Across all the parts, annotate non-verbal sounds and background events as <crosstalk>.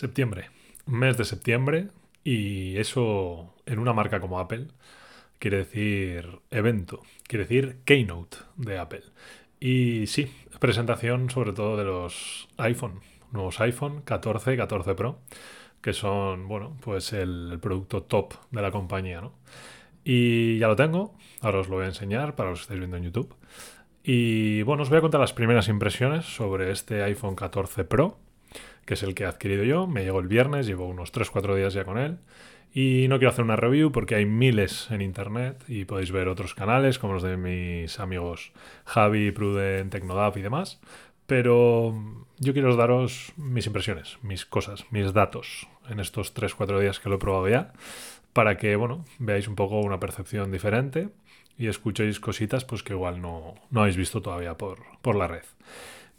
Septiembre, mes de septiembre, y eso en una marca como Apple quiere decir evento, quiere decir keynote de Apple. Y sí, presentación sobre todo de los iPhone, nuevos iPhone 14 y 14 Pro, que son, bueno, pues el, producto top de la compañía, ¿no? Y ya lo tengo, ahora os lo voy a enseñar para los que estáis viendo en YouTube. Y bueno, os voy a contar las primeras impresiones sobre este iPhone 14 Pro que es el que he adquirido yo. Me llegó el viernes, llevo unos 3-4 días ya con él. Y no quiero hacer una review porque hay miles en internet y podéis ver otros canales como los de mis amigos Javi, Pruden, Tecnodap y demás. Pero yo quiero daros mis impresiones, mis cosas, mis datos en estos 3-4 días que lo he probado ya, para que, bueno, veáis un poco una percepción diferente y escuchéis cositas pues que igual no, no habéis visto todavía por, por la red.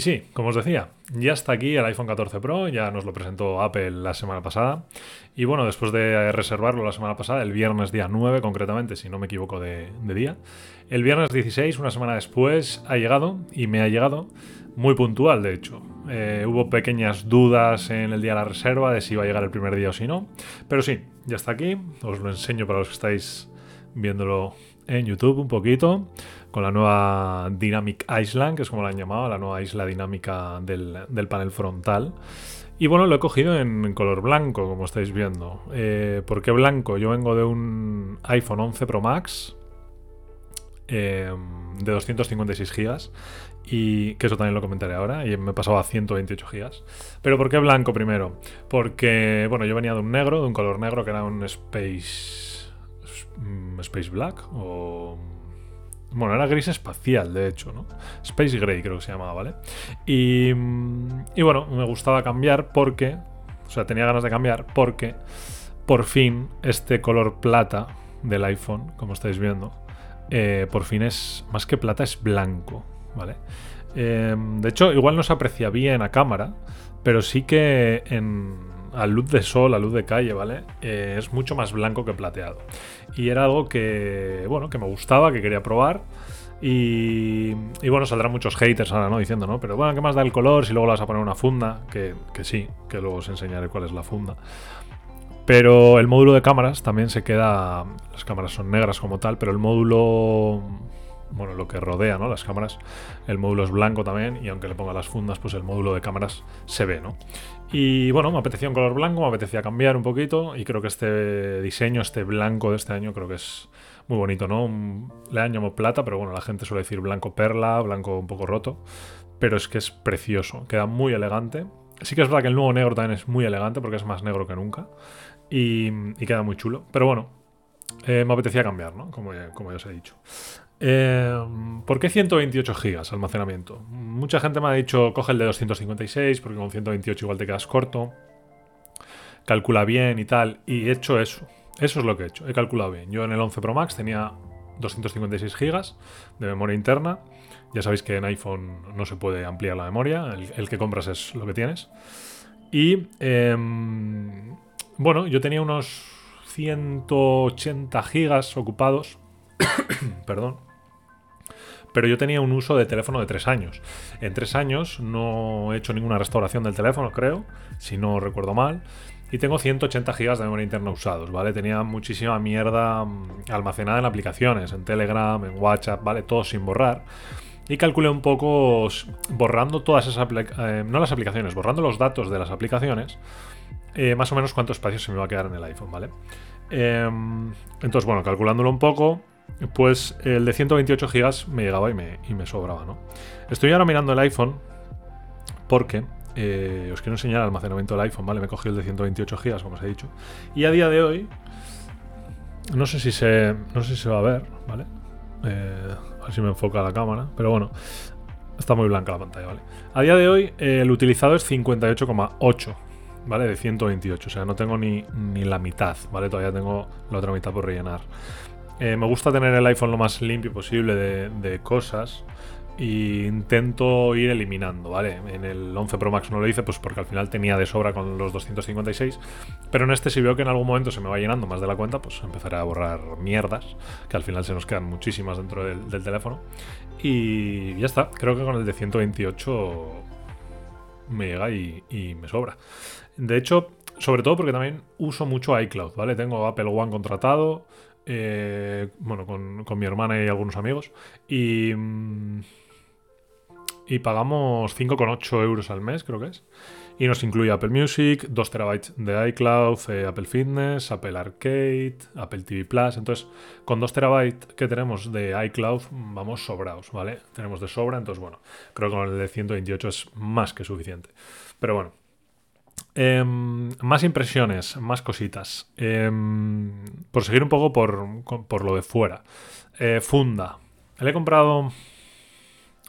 Y sí, como os decía, ya está aquí el iPhone 14 Pro, ya nos lo presentó Apple la semana pasada. Y bueno, después de reservarlo la semana pasada, el viernes día 9 concretamente, si no me equivoco de, día, el viernes 16, una semana después, ha llegado y me ha llegado muy puntual, de hecho. Eh, hubo pequeñas dudas en el día de la reserva de si iba a llegar el primer día o si no. Pero sí, ya está aquí, os lo enseño para los que estáis viéndolo en YouTube un poquito con la nueva Dynamic Island, que es como la han llamado, la nueva isla dinámica del, panel frontal. Y bueno, lo he cogido en color blanco, como estáis viendo. Eh, ¿Por qué blanco? Yo vengo de un iPhone 11 Pro Max eh, de 256 GB y que eso también lo comentaré ahora y me pasaba a 128 GB. Pero ¿por qué blanco primero? Porque, bueno, yo venía de un negro, de un color negro que era un Space... Mm, Space Black o bueno, era gris espacial, de hecho, ¿no? Space Gray creo que se llamaba, ¿vale? Y, y bueno, me gustaba cambiar porque, o sea, tenía ganas de cambiar porque por fin este color plata del iPhone, como estáis viendo, eh, por fin es, más que plata, es blanco, ¿vale? Em, de hecho, igual no se aprecia bien a cámara, pero sí que en a luz de sol, a luz de calle, ¿vale? Eh, es mucho más blanco que plateado. Y era algo que, bueno, que me gustaba, que quería probar. Y, y, bueno, saldrán muchos haters ahora, ¿no? Diciendo, ¿no? Pero bueno, ¿qué más da el color si luego le vas a poner una funda? Que, que sí, que luego os enseñaré cuál es la funda. Pero el módulo de cámaras también se queda. Las cámaras son negras como tal, pero el módulo bueno, lo que rodea, ¿no? Las cámaras, el módulo es blanco también y aunque le ponga las fundas, pues el módulo de cámaras se ve, ¿no? Y bueno, me apetecía un color blanco, me apetecía cambiar un poquito y creo que este diseño, este blanco de este año, creo que es muy bonito, ¿no? Le han llamado plata, pero bueno, la gente suele decir blanco perla, blanco un poco roto, pero es que es precioso, queda muy elegante. Sí que es verdad que el nuevo negro también es muy elegante porque es más negro que nunca y, queda muy chulo, pero bueno, eh, me apetecía cambiar, ¿no? Como como ya os he dicho. Eh, ¿Por qué 128 GB almacenamiento? Mucha gente me ha dicho, coge el de 256 porque con 128 igual te quedas corto. Calcula bien y tal. Y he hecho eso. Eso es lo que he hecho. He calculado bien. Yo en el 11 Pro Max tenía 256 GB de memoria interna. Ya sabéis que en iPhone no se puede ampliar la memoria. El, que compras es lo que tienes. Y em, bueno, yo tenía unos 180 GB ocupados. <coughs> Perdón pero yo tenía un uso de teléfono de tres años. En tres años no he hecho ninguna restauración del teléfono, creo, si no recuerdo mal. Y tengo 180 GB de memoria interna usados, ¿vale? Tenía muchísima mierda mm, almacenada en aplicaciones, en Telegram, en WhatsApp, ¿vale? Todo sin borrar. Y calculé un poco, borrando todas esas eh, no las aplicaciones, borrando los datos de las aplicaciones, eh, más o menos cuánto espacio se me va a quedar en el iPhone, ¿vale? Em, entonces, bueno, calculándolo un poco, pues el de 128 GB me llegaba y me, sobraba, ¿no? Estoy ahora mirando el iPhone porque eh, os quiero enseñar el almacenamiento del iPhone, ¿vale? Me cogí el de 128 GB, como os he dicho. Y a día de hoy, no sé si se, no sé si se va a ver, ¿vale? Eh, a ver si me enfoca la cámara. Pero bueno, está muy blanca la pantalla, ¿vale? A día de hoy eh, el utilizado es 58,8, ¿vale? De 128. O sea, no tengo ni, ni, la mitad, ¿vale? Todavía tengo la otra mitad por rellenar. Eh, me gusta tener el iPhone lo más limpio posible de, cosas y intento ir eliminando, ¿vale? En el 11 Pro Max no lo hice, pues porque al final tenía de sobra con los 256, pero en este si veo que en algún momento se me va llenando más de la cuenta, pues empezaré a borrar mierdas, que al final se nos quedan muchísimas dentro del, teléfono. Y ya está, creo que con el de 128 me llega y, me sobra. De hecho, sobre todo porque también uso mucho iCloud, ¿vale? Tengo Apple One contratado, eh, bueno, con, con, mi hermana y algunos amigos, y... Mm, y pagamos 5,8 euros al mes, creo que es. Y nos incluye Apple Music, 2 terabytes de iCloud, eh, Apple Fitness, Apple Arcade, Apple TV Plus. Entonces, con 2 terabytes que tenemos de iCloud, vamos sobrados, ¿vale? Tenemos de sobra, entonces, bueno, creo que con el de 128 es más que suficiente. Pero bueno. Em, más impresiones, más cositas. Em, por seguir un poco por, lo de fuera. Eh, funda. Le he comprado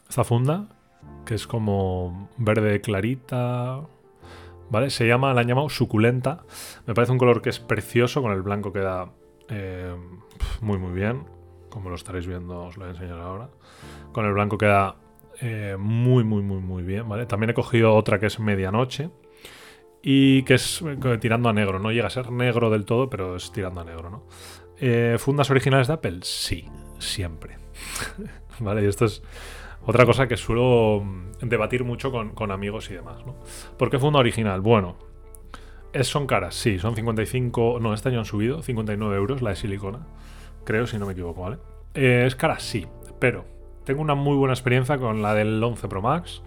esta funda que es como verde clarita. ¿Vale? Se llama, la han llamado suculenta. Me parece un color que es precioso, con el blanco queda eh, muy muy bien. Como lo estaréis viendo, os lo voy a enseñar ahora. Con el blanco queda eh, muy muy muy muy bien, ¿vale? También he cogido otra que es medianoche. Y que es eh, tirando a negro. No llega a ser negro del todo, pero es tirando a negro, ¿no? ¿Fundas originales de Apple? Sí, siempre. <laughs> ¿Vale? Y esto es otra cosa que suelo mm, debatir mucho con, amigos y demás, ¿no? ¿Por qué funda original? Bueno, es, son caras, sí, son 55, no, este año han subido, 59 euros la de silicona, creo, si no me equivoco, ¿vale? Eh, es cara, sí, pero tengo una muy buena experiencia con la del 11 Pro Max.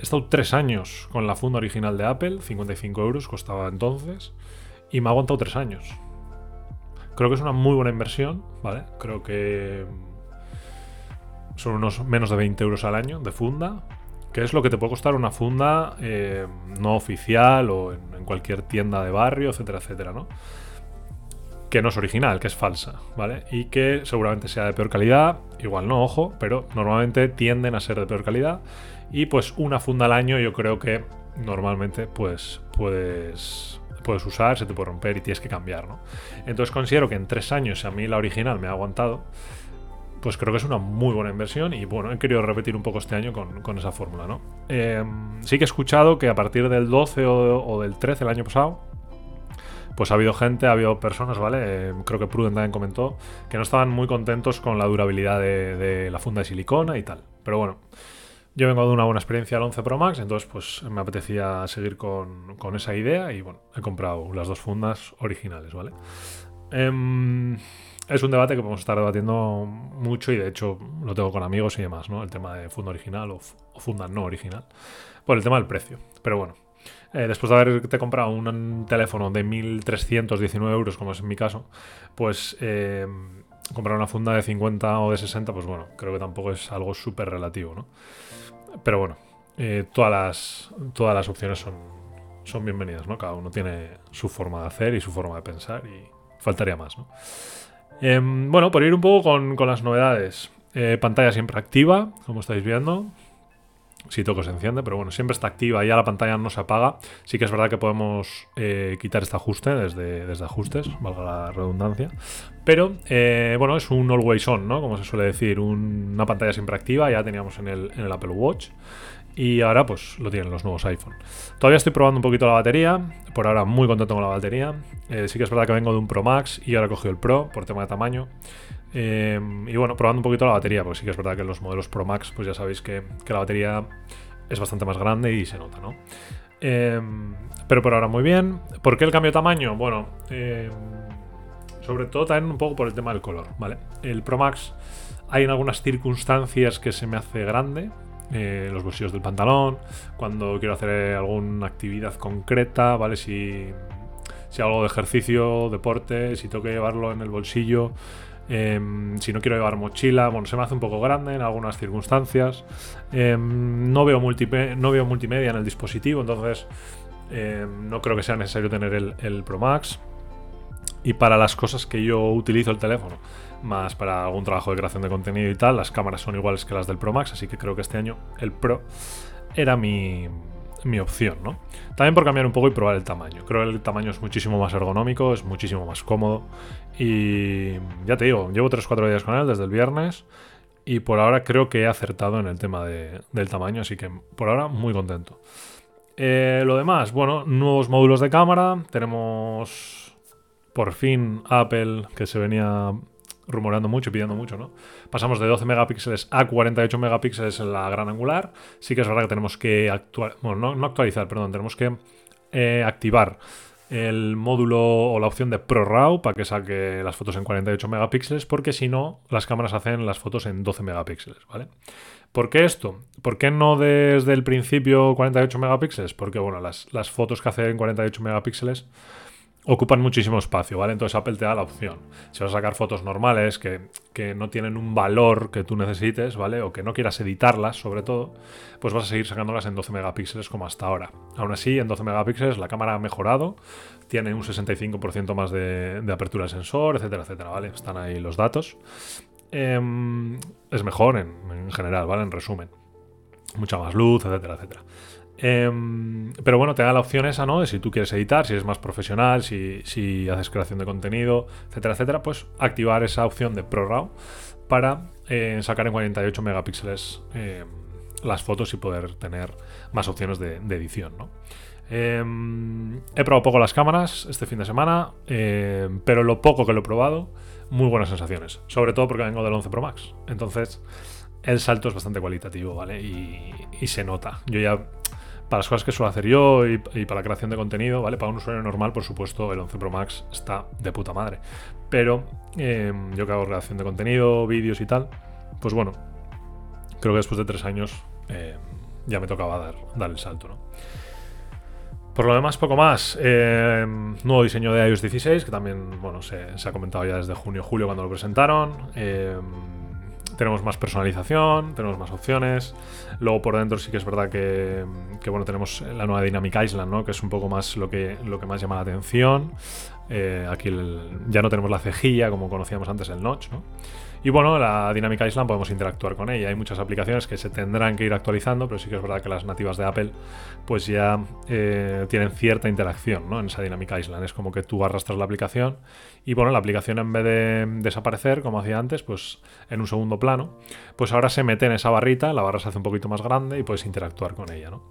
He estado tres años con la funda original de Apple, 55 euros costaba entonces, y me ha aguantado tres años. Creo que es una muy buena inversión, ¿vale? Creo que son unos menos de 20 euros al año de funda, que es lo que te puede costar una funda eh, no oficial o en, cualquier tienda de barrio, etcétera, etcétera, ¿no? Que no es original, que es falsa, ¿vale? Y que seguramente sea de peor calidad, igual no, ojo, pero normalmente tienden a ser de peor calidad. Y pues una funda al año yo creo que normalmente pues puedes, puedes usar, se te puede romper y tienes que cambiar, ¿no? Entonces considero que en tres años a mí la original me ha aguantado pues creo que es una muy buena inversión y bueno, he querido repetir un poco este año con, esa fórmula, ¿no? Em, sí que he escuchado que a partir del 12 o, del 13 el año pasado, pues ha habido gente, ha habido personas, ¿vale? Em, creo que Pruden también comentó, que no estaban muy contentos con la durabilidad de, la funda de silicona y tal. Pero bueno, yo vengo de una buena experiencia al 11 Pro Max, entonces pues me apetecía seguir con, con esa idea y bueno, he comprado las dos fundas originales, ¿vale? Eh, es un debate que podemos estar debatiendo mucho y de hecho lo tengo con amigos y demás, ¿no? El tema de funda original o, funda no original. Por el tema del precio. Pero bueno, eh, después de haberte comprado un teléfono de 1.319 euros, como es en mi caso, pues eh, comprar una funda de 50 o de 60, pues bueno, creo que tampoco es algo súper relativo, ¿no? Pero bueno, eh, todas, las, todas las opciones son, son bienvenidas, ¿no? Cada uno tiene su forma de hacer y su forma de pensar y faltaría más, ¿no? Em, bueno, por ir un poco con, las novedades. Eh, pantalla siempre activa, como estáis viendo. Si toco se enciende, pero bueno, siempre está activa, ya la pantalla no se apaga. Sí que es verdad que podemos eh, quitar este ajuste desde, desde ajustes, valga la redundancia. Pero eh, bueno, es un always on, ¿no? Como se suele decir, una pantalla siempre activa, ya teníamos en el, en el Apple Watch. Y ahora pues lo tienen los nuevos iPhone. Todavía estoy probando un poquito la batería. Por ahora muy contento con la batería. Eh, sí que es verdad que vengo de un Pro Max y ahora he cogido el Pro por tema de tamaño. Eh, y bueno, probando un poquito la batería, porque sí que es verdad que en los modelos Pro Max, pues ya sabéis que, la batería es bastante más grande y se nota, ¿no? Eh, pero por ahora muy bien. ¿Por qué el cambio de tamaño? Bueno, sobre todo también un poco por el tema del color, ¿vale? El Pro Max hay en algunas circunstancias que se me hace grande, eh, los bolsillos del pantalón, cuando quiero hacer alguna actividad concreta, ¿vale? Si, si hago de ejercicio, deporte, si tengo que llevarlo en el bolsillo, em, si no quiero llevar mochila, bueno, se me hace un poco grande en algunas circunstancias. Em, no, veo no veo multimedia en el dispositivo, entonces em, no creo que sea necesario tener el, el Pro Max. Y para las cosas que yo utilizo el teléfono, más para algún trabajo de creación de contenido y tal, las cámaras son iguales que las del Pro Max, así que creo que este año el Pro era mi, mi opción, ¿no? También por cambiar un poco y probar el tamaño. Creo que el tamaño es muchísimo más ergonómico, es muchísimo más cómodo. Y ya te digo, llevo 3-4 días con él desde el viernes. Y por ahora creo que he acertado en el tema del tamaño, así que por ahora muy contento. Eh, lo demás, bueno, nuevos módulos de cámara. Tenemos por fin Apple, que se venía rumorando mucho y pidiendo mucho, ¿no? Pasamos de 12 megapíxeles a 48 megapíxeles en la gran angular. Sí que es verdad que tenemos que actuar, bueno, no, actualizar, perdón, tenemos que eh, activar el módulo o la opción de ProRAW para que saque las fotos en 48 megapíxeles, porque si no, las cámaras hacen las fotos en 12 megapíxeles, ¿vale? ¿Por qué esto? ¿Por qué no desde el principio 48 megapíxeles? Porque, bueno, las, las fotos que hacen en 48 megapíxeles ocupan muchísimo espacio, ¿vale? Entonces Apple te da la opción. Si vas a sacar fotos normales que, no tienen un valor que tú necesites, ¿vale? O que no quieras editarlas, sobre todo, pues vas a seguir sacándolas en 12 megapíxeles como hasta ahora. Aún así, en 12 megapíxeles la cámara ha mejorado, tiene un 65% más de, apertura del sensor, etcétera, etcétera, ¿vale? Están ahí los datos. Em, es mejor en general, ¿vale? En resumen. Mucha más luz, etcétera, etcétera. Em, pero bueno, te da la opción esa, ¿no? De si tú quieres editar, si eres más profesional, si, haces creación de contenido, etcétera, etcétera, pues activar esa opción de ProRAW para eh, sacar en 48 megapíxeles em, las fotos y poder tener más opciones de, edición, ¿no? Em, he probado poco las cámaras este fin de semana, pero lo poco que lo he probado, muy buenas sensaciones. Sobre todo porque vengo del 11 Pro Max. Entonces, el salto es bastante cualitativo, ¿vale? Y se nota. Yo ya para las cosas que suelo hacer yo y, para la creación de contenido, ¿vale? Para un usuario normal, por supuesto, el 11 Pro Max está de puta madre. Pero em, yo que hago creación de contenido, vídeos y tal, pues bueno, creo que después de tres años em, ya me tocaba dar, dar el salto, ¿no? Por lo demás, poco más. Em, nuevo diseño de iOS 16, que también, bueno, se, se ha comentado ya desde junio julio cuando lo presentaron tenemos más personalización, tenemos más opciones. Luego por dentro sí que es verdad que, bueno, tenemos la nueva Dynamic Island, ¿no? que es un poco más lo que, lo que más llama la atención. Eh, aquí ya no tenemos la cejilla como conocíamos antes el notch. ¿no? Y bueno, la Dynamic Island podemos interactuar con ella. Hay muchas aplicaciones que se tendrán que ir actualizando, pero sí que es verdad que las nativas de Apple pues ya eh, tienen cierta interacción ¿no? en esa Dynamic Island. Es como que tú arrastras la aplicación y bueno, la aplicación en vez de desaparecer, como hacía antes, pues en un segundo plano, pues ahora se mete en esa barrita, la barra se hace un poquito más grande y puedes interactuar con ella. ¿no?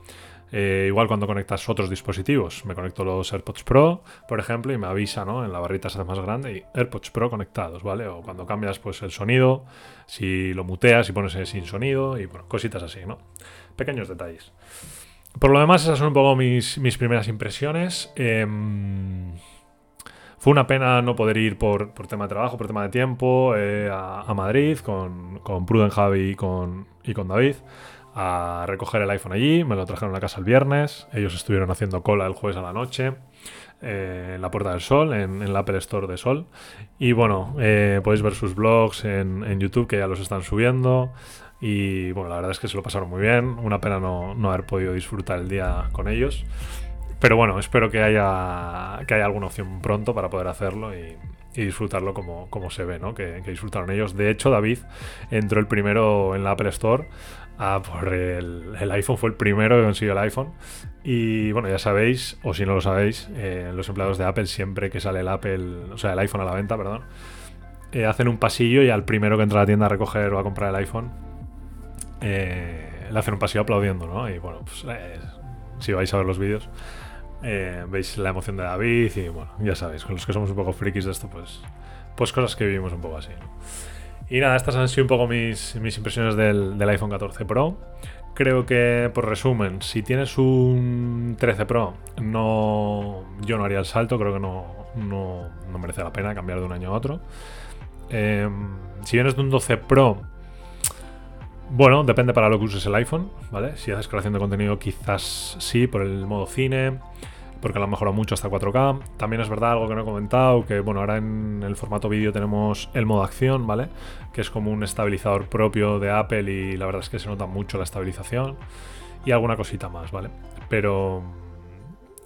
Eh, igual cuando conectas otros dispositivos, me conecto los AirPods Pro, por ejemplo, y me avisa, ¿no? En la barrita se hace más grande y AirPods Pro conectados, ¿vale? O cuando cambias pues el sonido, si lo muteas y pones sin sonido y bueno, cositas así, ¿no? Pequeños detalles. Por lo demás, esas son un poco mis, primeras impresiones. Em, fue una pena no poder ir por, tema de trabajo, por tema de tiempo, eh, a, Madrid con, con Pruden Javi y con, y con David a recoger el iPhone allí, me lo trajeron a casa el viernes, ellos estuvieron haciendo cola el jueves a la noche. Eh, en la Puerta del Sol, en, en, la Apple Store de Sol. Y bueno, eh, podéis ver sus blogs en, YouTube que ya los están subiendo. Y bueno, la verdad es que se lo pasaron muy bien. Una pena no, haber podido disfrutar el día con ellos. Pero bueno, espero que haya, que haya alguna opción pronto para poder hacerlo y, disfrutarlo como, como se ve, ¿no? Que, disfrutaron ellos. De hecho, David entró el primero en la Apple Store Ah, por el, iPhone fue el primero que consiguió el iPhone. Y bueno, ya sabéis, o si no lo sabéis, eh, los empleados de Apple, siempre que sale el Apple, o sea, el iPhone a la venta, perdón, eh, hacen un pasillo y al primero que entra a la tienda a recoger o a comprar el iPhone, eh, le hacen un pasillo aplaudiendo, ¿no? Y bueno, pues si vais a ver los vídeos, veis la emoción de David y bueno, ya sabéis, con los que somos un poco frikis de esto, pues, pues cosas que vivimos un poco así, ¿no? Y nada, estas han sido un poco mis, impresiones del, iPhone 14 Pro. Creo que, por resumen, si tienes un 13 Pro, no, yo no haría el salto, creo que no, no, merece la pena cambiar de un año a otro. Em, si vienes de un 12 Pro, bueno, depende para lo que uses el iPhone, ¿vale? Si haces creación de contenido, quizás sí, por el modo cine porque lo han mejorado mucho hasta 4K. También es verdad algo que no he comentado, que bueno, ahora en el formato vídeo tenemos el modo acción, ¿vale? Que es como un estabilizador propio de Apple y la verdad es que se nota mucho la estabilización y alguna cosita más, ¿vale? Pero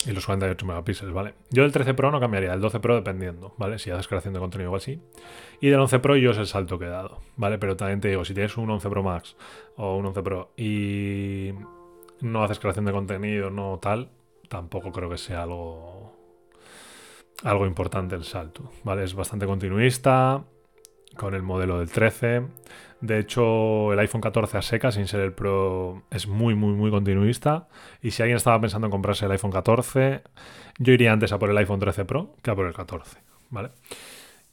y los 48 megapíxeles, ¿vale? Yo del 13 Pro no cambiaría, del 12 Pro dependiendo, ¿vale? Si haces creación de contenido igual sí. Y del 11 Pro yo es el salto que he dado, ¿vale? Pero también te digo, si tienes un 11 Pro Max o un 11 Pro y no haces creación de contenido, no tal, tampoco creo que sea algo algo importante el salto, ¿vale? Es bastante continuista con el modelo del 13. De hecho, el iPhone 14 a seca, sin ser el Pro, es muy, muy, muy continuista. Y si alguien estaba pensando en comprarse el iPhone 14, yo iría antes a por el iPhone 13 Pro que a por el 14, ¿vale?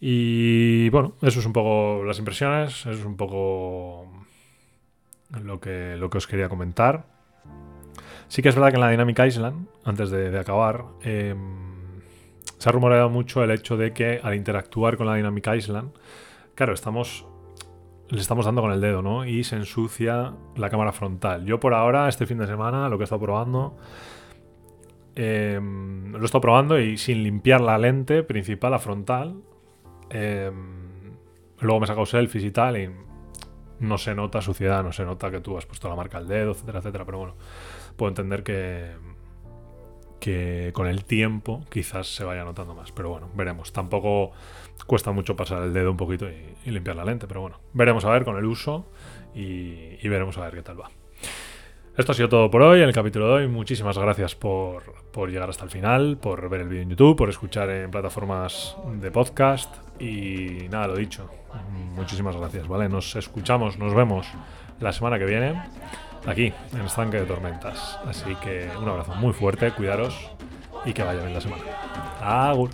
Y bueno, eso es un poco las impresiones, eso es un poco lo que, lo que os quería comentar. Sí que es verdad que en la Dynamic Island, antes de, acabar, em, se ha rumoreado mucho el hecho de que al interactuar con la Dynamic Island, claro, estamos le estamos dando con el dedo, ¿no? Y se ensucia la cámara frontal. Yo por ahora, este fin de semana, lo que he estado probando, em, lo he estado probando y sin limpiar la lente principal, la frontal. Em, luego me he sacado selfies y tal y no se nota suciedad, no se nota que tú has puesto la marca al dedo, etcétera, etcétera. Pero bueno, puedo entender que, que con el tiempo quizás se vaya notando más. Pero bueno, veremos. Tampoco cuesta mucho pasar el dedo un poquito y, limpiar la lente, pero bueno, veremos a ver con el uso y, veremos a ver qué tal va. Esto ha sido todo por hoy, en el capítulo de hoy. Muchísimas gracias por, llegar hasta el final, por ver el vídeo en YouTube, por escuchar en plataformas de podcast y nada, lo dicho. Muchísimas gracias, ¿vale? Nos escuchamos, nos vemos la semana que viene aquí, en Estanque de Tormentas. Así que un abrazo muy fuerte, cuidaros y que vaya bien la semana. Agur.